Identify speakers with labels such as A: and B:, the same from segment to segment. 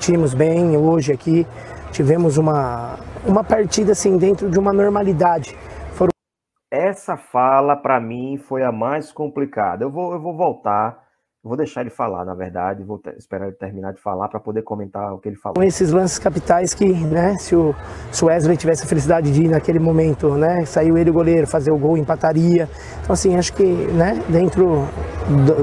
A: competimos bem hoje aqui, tivemos uma, uma partida assim dentro de uma normalidade.
B: Foram... Essa fala para mim foi a mais complicada. Eu vou, eu vou voltar Vou deixar ele falar, na verdade, vou esperar ele terminar de falar para poder comentar o que ele falou.
A: Com esses lances capitais que, né, se o, se o Wesley tivesse a felicidade de ir naquele momento, né, saiu ele o goleiro, fazer o gol, empataria. Então, assim, acho que, né, dentro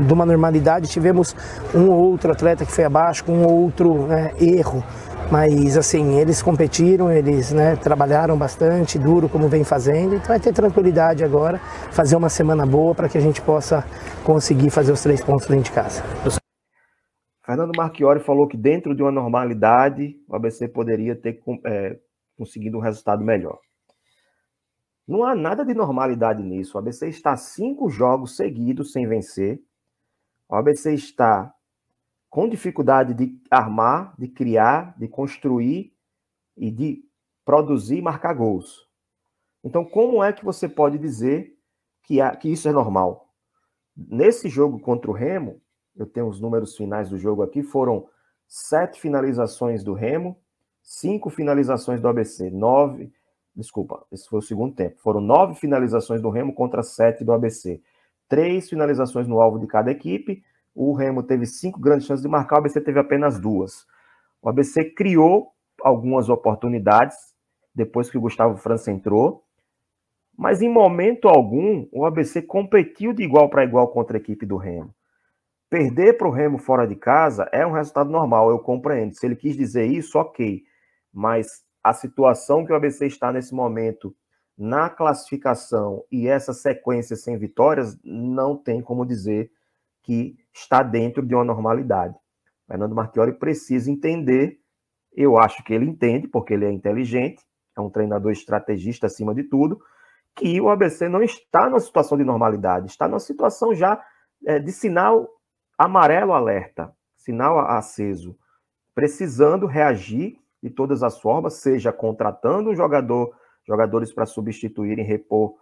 A: de uma normalidade, tivemos um ou outro atleta que foi abaixo, com um ou outro né, erro. Mas assim, eles competiram, eles né, trabalharam bastante, duro como vem fazendo, então vai ter tranquilidade agora, fazer uma semana boa para que a gente possa conseguir fazer os três pontos dentro de casa.
B: Fernando Marchiori falou que dentro de uma normalidade o ABC poderia ter é, conseguido um resultado melhor. Não há nada de normalidade nisso. O ABC está cinco jogos seguidos sem vencer. O ABC está com dificuldade de armar, de criar, de construir e de produzir e marcar gols. Então, como é que você pode dizer que, há, que isso é normal? Nesse jogo contra o Remo, eu tenho os números finais do jogo aqui, foram sete finalizações do Remo, cinco finalizações do ABC, nove, desculpa, esse foi o segundo tempo, foram nove finalizações do Remo contra sete do ABC, três finalizações no alvo de cada equipe, o Remo teve cinco grandes chances de marcar, o ABC teve apenas duas. O ABC criou algumas oportunidades depois que o Gustavo França entrou, mas em momento algum o ABC competiu de igual para igual contra a equipe do Remo. Perder para o Remo fora de casa é um resultado normal, eu compreendo. Se ele quis dizer isso, ok. Mas a situação que o ABC está nesse momento na classificação e essa sequência sem vitórias, não tem como dizer que está dentro de uma normalidade. Fernando Marchiori precisa entender, eu acho que ele entende, porque ele é inteligente, é um treinador estrategista acima de tudo, que o ABC não está numa situação de normalidade, está numa situação já é, de sinal amarelo alerta, sinal aceso, precisando reagir de todas as formas, seja contratando um jogador, jogadores para substituírem, repor,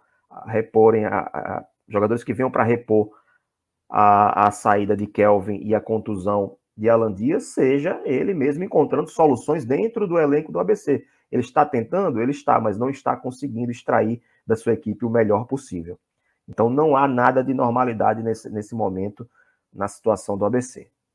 B: reporem, a, a, jogadores que venham para repor a, a saída de Kelvin e a contusão de Alan Dias, seja ele mesmo encontrando soluções dentro do elenco do ABC. Ele está tentando? Ele está, mas não está conseguindo extrair da sua equipe o melhor possível. Então não há nada de normalidade nesse, nesse momento na situação do ABC.